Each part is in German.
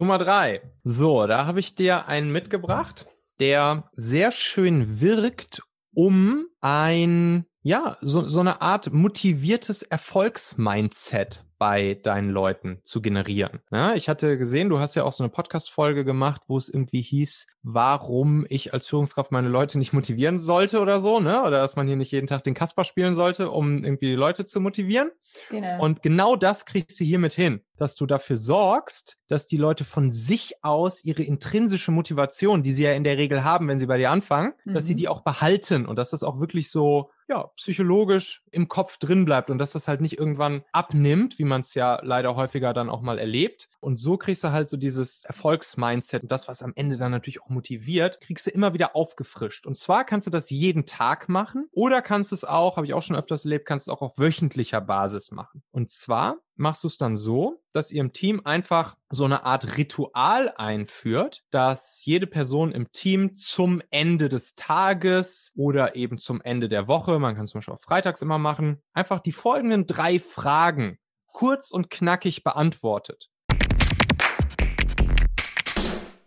Nummer drei. So, da habe ich dir einen mitgebracht, der sehr schön wirkt, um ein, ja, so, so eine Art motiviertes Erfolgsmindset bei deinen Leuten zu generieren. Ja, ich hatte gesehen, du hast ja auch so eine Podcast-Folge gemacht, wo es irgendwie hieß, warum ich als Führungskraft meine Leute nicht motivieren sollte oder so, ne? Oder dass man hier nicht jeden Tag den Kasper spielen sollte, um irgendwie die Leute zu motivieren. Genau. Und genau das kriegst du hiermit hin, dass du dafür sorgst, dass die Leute von sich aus ihre intrinsische Motivation, die sie ja in der Regel haben, wenn sie bei dir anfangen, mhm. dass sie mhm. die auch behalten und dass das auch wirklich so ja, psychologisch im Kopf drin bleibt und dass das halt nicht irgendwann abnimmt, wie man es ja leider häufiger dann auch mal erlebt. Und so kriegst du halt so dieses Erfolgsmindset und das, was am Ende dann natürlich auch motiviert, kriegst du immer wieder aufgefrischt. Und zwar kannst du das jeden Tag machen oder kannst es auch, habe ich auch schon öfters erlebt, kannst du es auch auf wöchentlicher Basis machen. Und zwar machst du es dann so, dass ihr im Team einfach so eine Art Ritual einführt, dass jede Person im Team zum Ende des Tages oder eben zum Ende der Woche, man kann es zum Beispiel auch freitags immer machen, einfach die folgenden drei Fragen kurz und knackig beantwortet.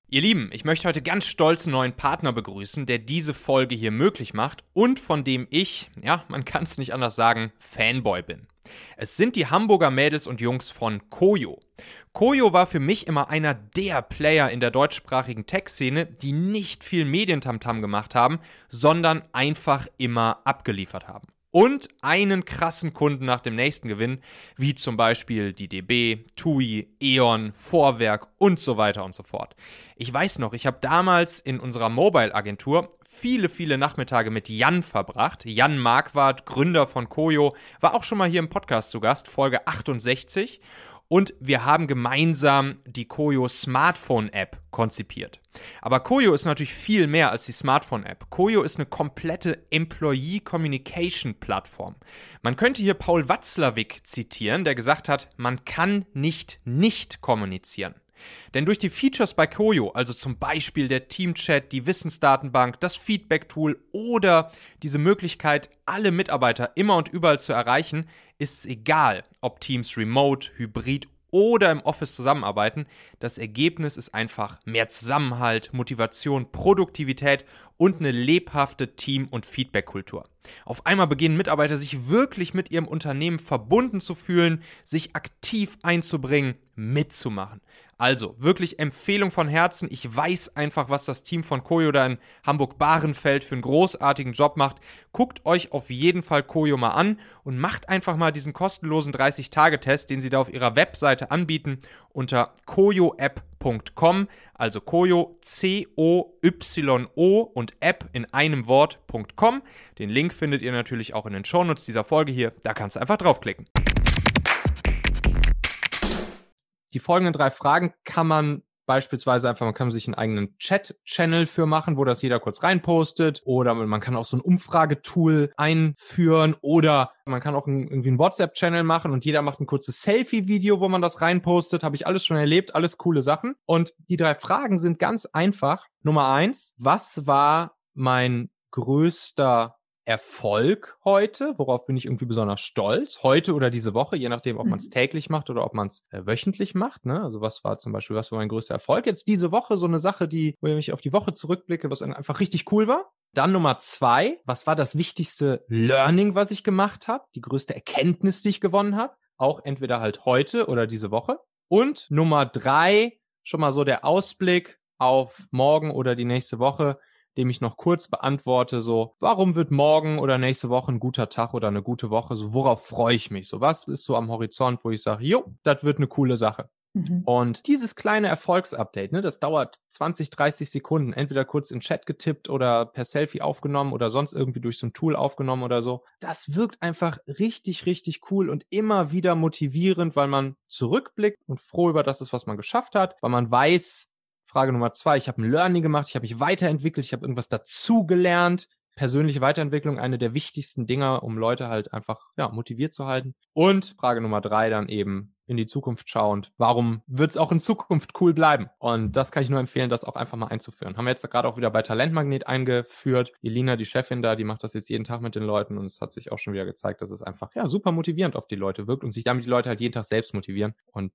Ihr Lieben, ich möchte heute ganz stolz einen neuen Partner begrüßen, der diese Folge hier möglich macht und von dem ich, ja, man kann es nicht anders sagen, Fanboy bin. Es sind die Hamburger Mädels und Jungs von Koyo. Koyo war für mich immer einer der Player in der deutschsprachigen Tech-Szene, die nicht viel Medientamtam gemacht haben, sondern einfach immer abgeliefert haben und einen krassen Kunden nach dem nächsten gewinnen, wie zum Beispiel die DB, TUI, E.ON, Vorwerk und so weiter und so fort. Ich weiß noch, ich habe damals in unserer Mobile-Agentur viele, viele Nachmittage mit Jan verbracht. Jan Marquardt, Gründer von Koyo, war auch schon mal hier im Podcast zu Gast, Folge 68 und wir haben gemeinsam die Koyo Smartphone App konzipiert. Aber Koyo ist natürlich viel mehr als die Smartphone App. Koyo ist eine komplette Employee Communication Plattform. Man könnte hier Paul Watzlawick zitieren, der gesagt hat, man kann nicht nicht kommunizieren. Denn durch die Features bei Koyo, also zum Beispiel der Teamchat, die Wissensdatenbank, das Feedback-Tool oder diese Möglichkeit, alle Mitarbeiter immer und überall zu erreichen, ist es egal, ob Teams remote, hybrid oder im Office zusammenarbeiten. Das Ergebnis ist einfach mehr Zusammenhalt, Motivation, Produktivität und eine lebhafte Team- und Feedback-Kultur. Auf einmal beginnen Mitarbeiter sich wirklich mit ihrem Unternehmen verbunden zu fühlen, sich aktiv einzubringen, mitzumachen. Also wirklich Empfehlung von Herzen. Ich weiß einfach, was das Team von Koyo da in Hamburg-Bahrenfeld für einen großartigen Job macht. Guckt euch auf jeden Fall Koyo mal an und macht einfach mal diesen kostenlosen 30-Tage-Test, den sie da auf ihrer Webseite anbieten, unter koyoapp.com. Also Koyo, C-O-Y-O und App in einem Wort.com. Den Link findet ihr natürlich auch in den Shownotes dieser Folge hier. Da kannst du einfach draufklicken. Die folgenden drei Fragen kann man beispielsweise einfach, man kann sich einen eigenen Chat-Channel für machen, wo das jeder kurz reinpostet oder man kann auch so ein Umfragetool einführen oder man kann auch ein, irgendwie einen WhatsApp-Channel machen und jeder macht ein kurzes Selfie-Video, wo man das reinpostet. Habe ich alles schon erlebt, alles coole Sachen. Und die drei Fragen sind ganz einfach. Nummer eins, was war mein größter Erfolg heute, worauf bin ich irgendwie besonders stolz, heute oder diese Woche, je nachdem, ob man es mhm. täglich macht oder ob man es äh, wöchentlich macht. Ne? Also was war zum Beispiel, was war mein größter Erfolg? Jetzt diese Woche so eine Sache, die, wo ich auf die Woche zurückblicke, was einfach richtig cool war. Dann Nummer zwei, was war das wichtigste Learning, was ich gemacht habe? Die größte Erkenntnis, die ich gewonnen habe? Auch entweder halt heute oder diese Woche. Und Nummer drei, schon mal so der Ausblick auf morgen oder die nächste Woche dem ich noch kurz beantworte, so, warum wird morgen oder nächste Woche ein guter Tag oder eine gute Woche? So, worauf freue ich mich? So, was ist so am Horizont, wo ich sage, jo, das wird eine coole Sache. Mhm. Und dieses kleine Erfolgsupdate, ne, das dauert 20, 30 Sekunden, entweder kurz in Chat getippt oder per Selfie aufgenommen oder sonst irgendwie durch so ein Tool aufgenommen oder so. Das wirkt einfach richtig, richtig cool und immer wieder motivierend, weil man zurückblickt und froh über das ist, was man geschafft hat, weil man weiß, Frage Nummer zwei, ich habe ein Learning gemacht, ich habe mich weiterentwickelt, ich habe irgendwas dazugelernt. Persönliche Weiterentwicklung, eine der wichtigsten Dinge, um Leute halt einfach ja, motiviert zu halten. Und Frage Nummer drei dann eben in die Zukunft schauend. Warum wird es auch in Zukunft cool bleiben? Und das kann ich nur empfehlen, das auch einfach mal einzuführen. Haben wir jetzt gerade auch wieder bei Talentmagnet eingeführt. Elina, die Chefin da, die macht das jetzt jeden Tag mit den Leuten und es hat sich auch schon wieder gezeigt, dass es einfach ja super motivierend auf die Leute wirkt und sich damit die Leute halt jeden Tag selbst motivieren. Und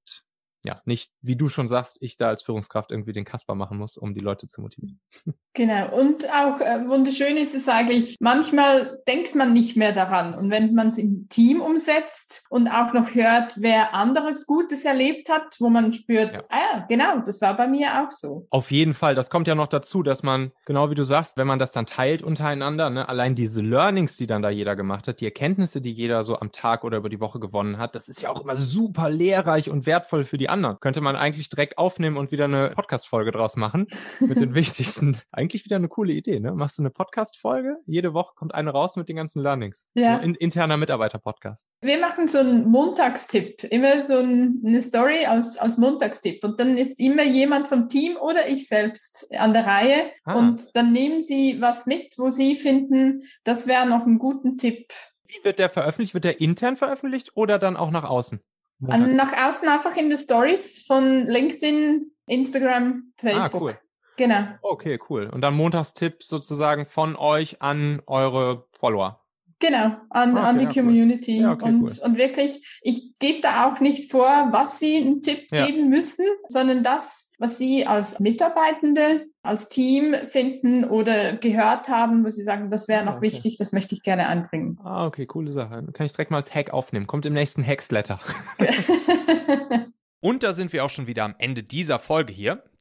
ja, nicht, wie du schon sagst, ich da als Führungskraft irgendwie den Kasper machen muss, um die Leute zu motivieren. Genau. Und auch äh, wunderschön ist es eigentlich, manchmal denkt man nicht mehr daran. Und wenn man es im Team umsetzt und auch noch hört, wer anderes Gutes erlebt hat, wo man spürt, ja. ah ja, genau, das war bei mir auch so. Auf jeden Fall. Das kommt ja noch dazu, dass man, genau wie du sagst, wenn man das dann teilt untereinander, ne, allein diese Learnings, die dann da jeder gemacht hat, die Erkenntnisse, die jeder so am Tag oder über die Woche gewonnen hat, das ist ja auch immer super lehrreich und wertvoll für die anderen. Könnte man eigentlich direkt aufnehmen und wieder eine Podcast-Folge draus machen mit den wichtigsten eigentlich wieder eine coole Idee, ne? Machst du eine Podcast-Folge? Jede Woche kommt eine raus mit den ganzen Learnings. Ja. In, interner Mitarbeiter-Podcast. Wir machen so einen Montagstipp. Immer so ein, eine Story als, als Montagstipp. Und dann ist immer jemand vom Team oder ich selbst an der Reihe. Ah. Und dann nehmen sie was mit, wo sie finden, das wäre noch ein guter Tipp. Wie wird der veröffentlicht? Wird der intern veröffentlicht oder dann auch nach außen? Nach außen einfach in den Stories von LinkedIn, Instagram, Facebook. Ah, cool. Genau. Okay, cool. Und dann Montagstipp sozusagen von euch an eure Follower. Genau, an, okay, an die ja, Community. Cool. Ja, okay, und, cool. und wirklich, ich gebe da auch nicht vor, was Sie einen Tipp ja. geben müssen, sondern das, was Sie als Mitarbeitende, als Team finden oder gehört haben, wo Sie sagen, das wäre noch okay. wichtig, das möchte ich gerne anbringen. Ah, okay, coole Sache. Dann kann ich direkt mal als Hack aufnehmen. Kommt im nächsten Hacksletter. und da sind wir auch schon wieder am Ende dieser Folge hier.